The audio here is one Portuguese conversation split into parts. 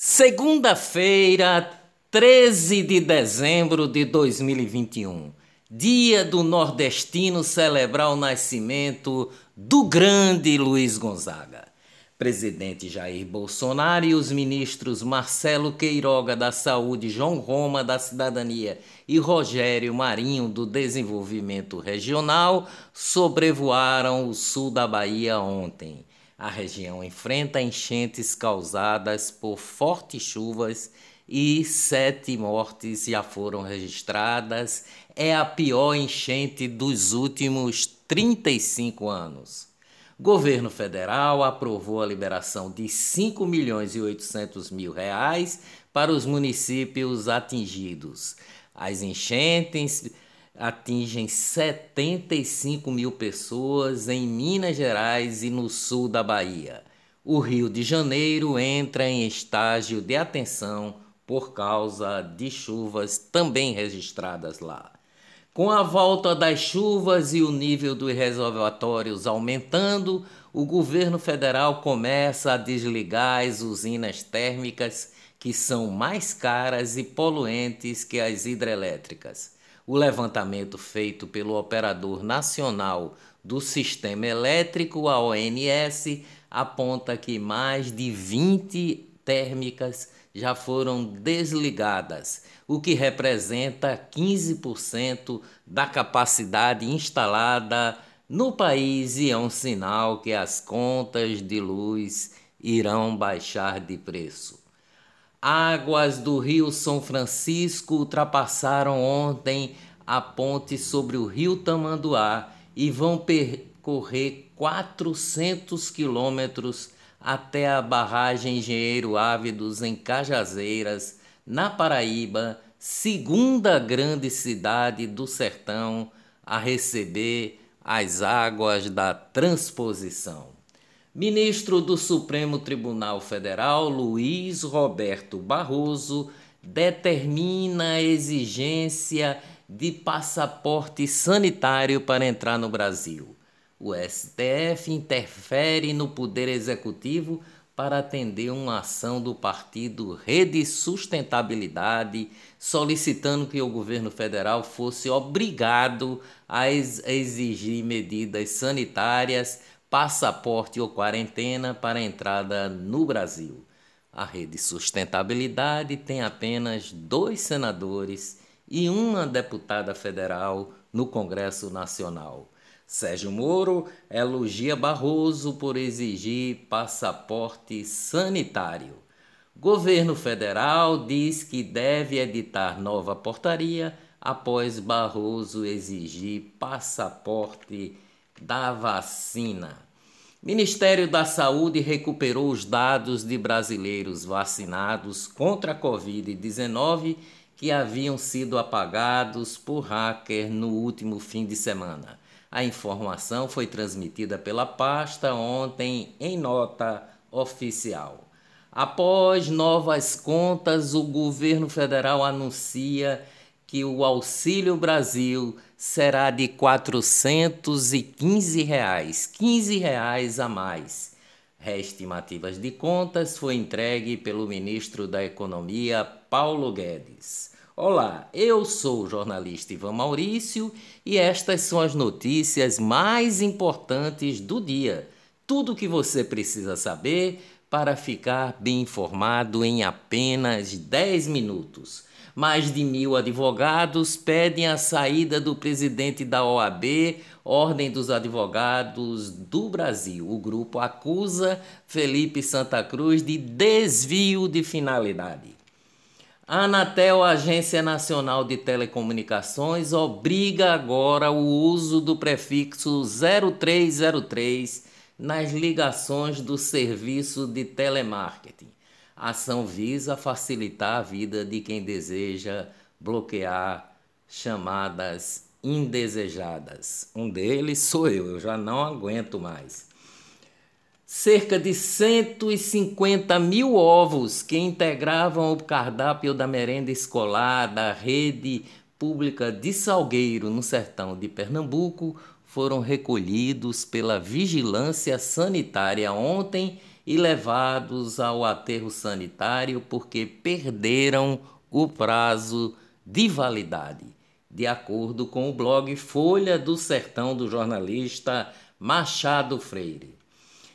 Segunda-feira, 13 de dezembro de 2021, dia do nordestino celebrar o nascimento do grande Luiz Gonzaga. Presidente Jair Bolsonaro e os ministros Marcelo Queiroga da Saúde, João Roma da Cidadania e Rogério Marinho do Desenvolvimento Regional sobrevoaram o sul da Bahia ontem. A região enfrenta enchentes causadas por fortes chuvas e sete mortes já foram registradas. É a pior enchente dos últimos 35 anos. Governo federal aprovou a liberação de 5 milhões e 800 mil reais para os municípios atingidos. As enchentes atingem 75 mil pessoas em Minas Gerais e no sul da Bahia. O Rio de Janeiro entra em estágio de atenção por causa de chuvas também registradas lá. Com a volta das chuvas e o nível dos reservatórios aumentando, o governo federal começa a desligar as usinas térmicas que são mais caras e poluentes que as hidrelétricas. O levantamento feito pelo Operador Nacional do Sistema Elétrico, a ONS, aponta que mais de 20 térmicas já foram desligadas, o que representa 15% da capacidade instalada no país e é um sinal que as contas de luz irão baixar de preço. Águas do Rio São Francisco ultrapassaram ontem a ponte sobre o Rio Tamanduá e vão percorrer 400 quilômetros até a barragem Engenheiro Ávidos em Cajazeiras, na Paraíba, segunda grande cidade do sertão a receber as águas da transposição. Ministro do Supremo Tribunal Federal, Luiz Roberto Barroso, determina a exigência de passaporte sanitário para entrar no Brasil. O STF interfere no Poder Executivo para atender uma ação do partido Rede Sustentabilidade, solicitando que o governo federal fosse obrigado a exigir medidas sanitárias passaporte ou quarentena para entrada no Brasil. A Rede Sustentabilidade tem apenas dois senadores e uma deputada federal no Congresso Nacional. Sérgio Moro elogia Barroso por exigir passaporte sanitário. Governo federal diz que deve editar nova portaria após Barroso exigir passaporte da vacina. Ministério da Saúde recuperou os dados de brasileiros vacinados contra a Covid-19 que haviam sido apagados por hacker no último fim de semana. A informação foi transmitida pela pasta ontem em nota oficial. Após novas contas, o governo federal anuncia que o Auxílio Brasil será de 415 reais, 15 reais a mais. Reestimativas de contas foi entregue pelo ministro da Economia, Paulo Guedes. Olá, eu sou o jornalista Ivan Maurício e estas são as notícias mais importantes do dia. Tudo o que você precisa saber para ficar bem informado em apenas 10 minutos. Mais de mil advogados pedem a saída do presidente da OAB, Ordem dos Advogados do Brasil. O grupo acusa Felipe Santa Cruz de desvio de finalidade. A Anatel, Agência Nacional de Telecomunicações, obriga agora o uso do prefixo 0303 nas ligações do serviço de telemarketing. A ação visa facilitar a vida de quem deseja bloquear chamadas indesejadas. Um deles sou eu, eu já não aguento mais. Cerca de 150 mil ovos que integravam o cardápio da merenda escolar da rede pública de Salgueiro, no sertão de Pernambuco, foram recolhidos pela Vigilância Sanitária ontem e levados ao aterro sanitário porque perderam o prazo de validade, de acordo com o blog Folha do Sertão do jornalista Machado Freire.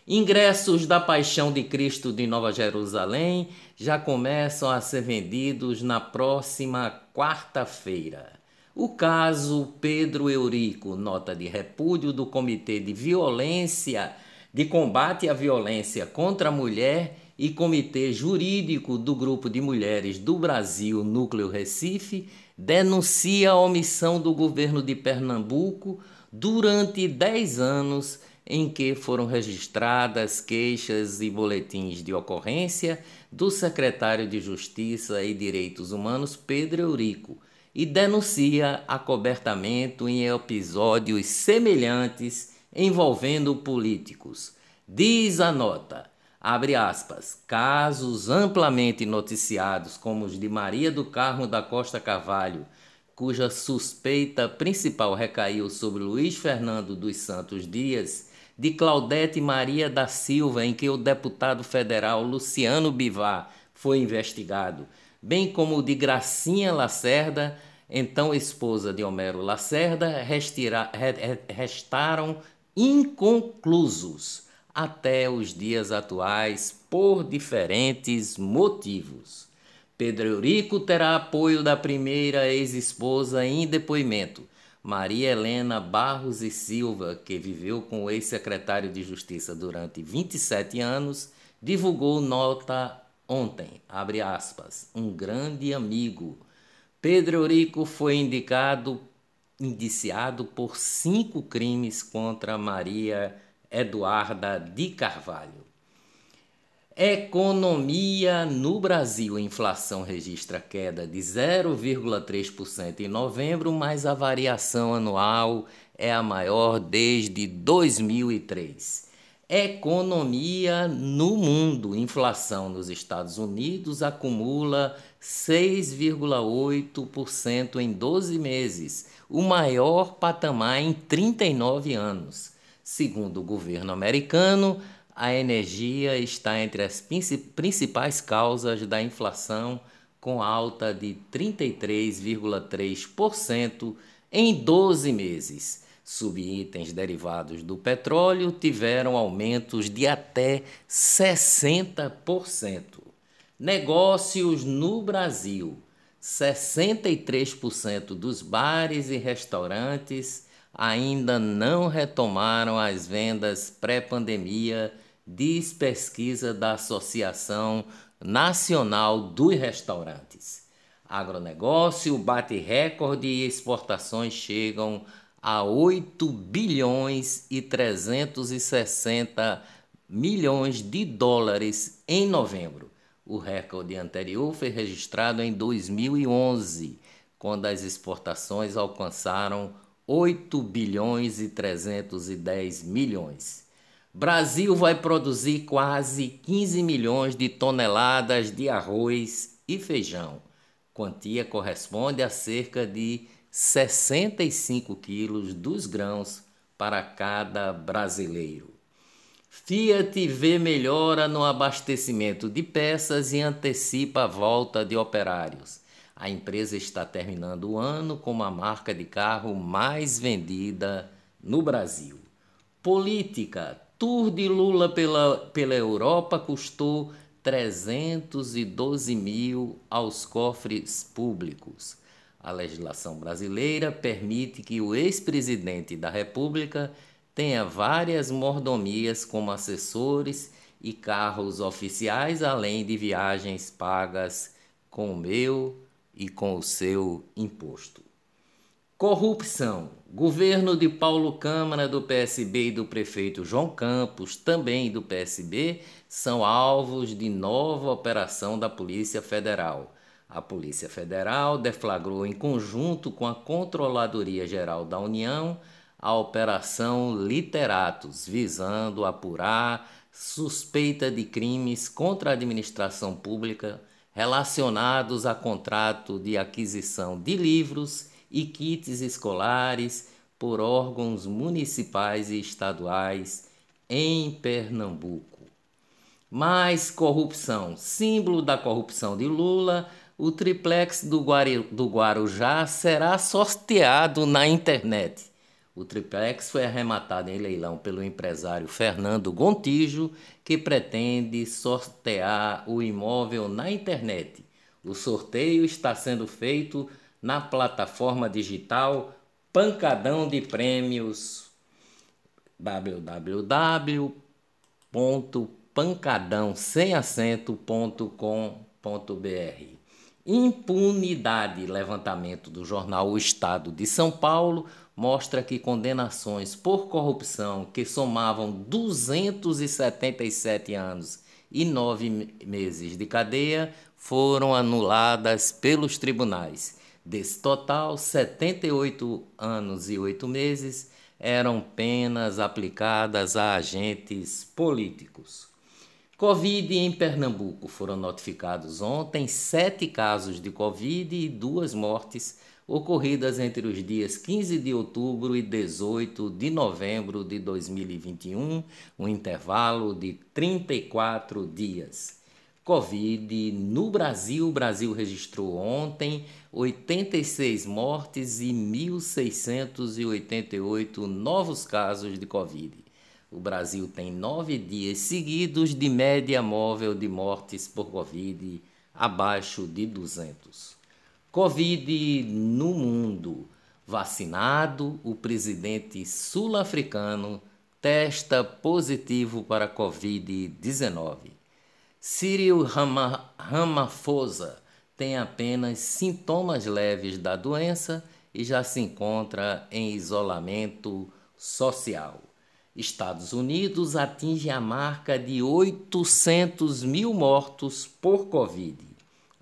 Ingressos da Paixão de Cristo de Nova Jerusalém já começam a ser vendidos na próxima quarta-feira. O caso Pedro Eurico, nota de repúdio do Comitê de Violência, de Combate à Violência contra a Mulher e Comitê Jurídico do Grupo de Mulheres do Brasil, Núcleo Recife, denuncia a omissão do governo de Pernambuco durante 10 anos em que foram registradas queixas e boletins de ocorrência do secretário de Justiça e Direitos Humanos, Pedro Eurico, e denuncia acobertamento em episódios semelhantes envolvendo políticos. Diz a nota, abre aspas, casos amplamente noticiados, como os de Maria do Carmo da Costa Carvalho, cuja suspeita principal recaiu sobre Luiz Fernando dos Santos Dias de Claudete Maria da Silva, em que o deputado federal Luciano Bivar foi investigado, bem como o de Gracinha Lacerda, então esposa de Homero Lacerda, restira, restaram inconclusos até os dias atuais por diferentes motivos. Pedro Eurico terá apoio da primeira ex-esposa em depoimento, Maria Helena Barros e Silva, que viveu com o ex-secretário de Justiça durante 27 anos, divulgou nota ontem, abre aspas, um grande amigo. Pedro Eurico foi indicado, indiciado por cinco crimes contra Maria Eduarda de Carvalho. Economia no Brasil. Inflação registra queda de 0,3% em novembro, mas a variação anual é a maior desde 2003. Economia no mundo. Inflação nos Estados Unidos acumula 6,8% em 12 meses, o maior patamar em 39 anos. Segundo o governo americano, a energia está entre as principais causas da inflação, com alta de 33,3% em 12 meses. Subitens derivados do petróleo tiveram aumentos de até 60%. Negócios no Brasil: 63% dos bares e restaurantes ainda não retomaram as vendas pré-pandemia diz pesquisa da Associação Nacional dos Restaurantes. Agronegócio bate recorde e exportações chegam a 8 bilhões e 360 milhões de dólares em novembro. O recorde anterior foi registrado em 2011, quando as exportações alcançaram 8 bilhões e 310 milhões. Brasil vai produzir quase 15 milhões de toneladas de arroz e feijão. Quantia corresponde a cerca de 65 quilos dos grãos para cada brasileiro. Fiat vê melhora no abastecimento de peças e antecipa a volta de operários. A empresa está terminando o ano como a marca de carro mais vendida no Brasil. Política tour de Lula pela, pela Europa custou 312 mil aos cofres públicos. A legislação brasileira permite que o ex-presidente da República tenha várias mordomias como assessores e carros oficiais, além de viagens pagas com o meu e com o seu imposto. Corrupção. Governo de Paulo Câmara do PSB e do prefeito João Campos, também do PSB, são alvos de nova operação da Polícia Federal. A Polícia Federal deflagrou em conjunto com a Controladoria Geral da União a Operação Literatos, visando apurar suspeita de crimes contra a administração pública relacionados a contrato de aquisição de livros e kits escolares por órgãos municipais e estaduais em Pernambuco. Mais corrupção. Símbolo da corrupção de Lula, o triplex do, do Guarujá será sorteado na internet. O triplex foi arrematado em leilão pelo empresário Fernando Gontijo, que pretende sortear o imóvel na internet. O sorteio está sendo feito na plataforma digital Pancadão de Prêmios www.pancadãosemacento.com.br Impunidade. Levantamento do jornal O Estado de São Paulo mostra que condenações por corrupção que somavam 277 anos e nove meses de cadeia foram anuladas pelos tribunais. Desse total, 78 anos e oito meses eram penas aplicadas a agentes políticos. Covid em Pernambuco foram notificados ontem sete casos de Covid e duas mortes ocorridas entre os dias 15 de outubro e 18 de novembro de 2021, um intervalo de 34 dias. Covid no Brasil, o Brasil registrou ontem 86 mortes e 1.688 novos casos de Covid. O Brasil tem nove dias seguidos de média móvel de mortes por Covid abaixo de 200. Covid no mundo. Vacinado, o presidente sul-africano testa positivo para Covid-19. Cyril Ramaphosa tem apenas sintomas leves da doença e já se encontra em isolamento social. Estados Unidos atinge a marca de 800 mil mortos por Covid.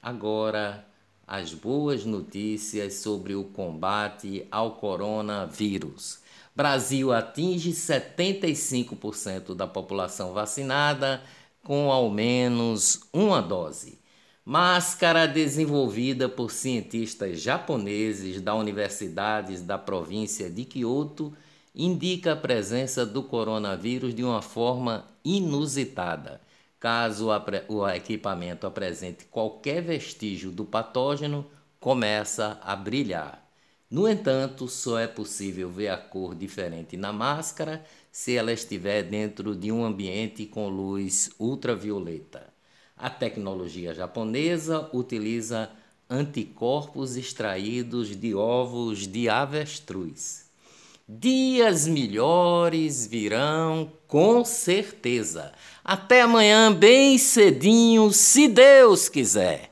Agora, as boas notícias sobre o combate ao coronavírus. Brasil atinge 75% da população vacinada com ao menos uma dose. Máscara desenvolvida por cientistas japoneses da universidades da província de Kyoto indica a presença do coronavírus de uma forma inusitada Caso o equipamento apresente qualquer vestígio do patógeno, começa a brilhar. No entanto, só é possível ver a cor diferente na máscara se ela estiver dentro de um ambiente com luz ultravioleta. A tecnologia japonesa utiliza anticorpos extraídos de ovos de avestruz. Dias melhores virão com certeza. Até amanhã, bem cedinho, se Deus quiser.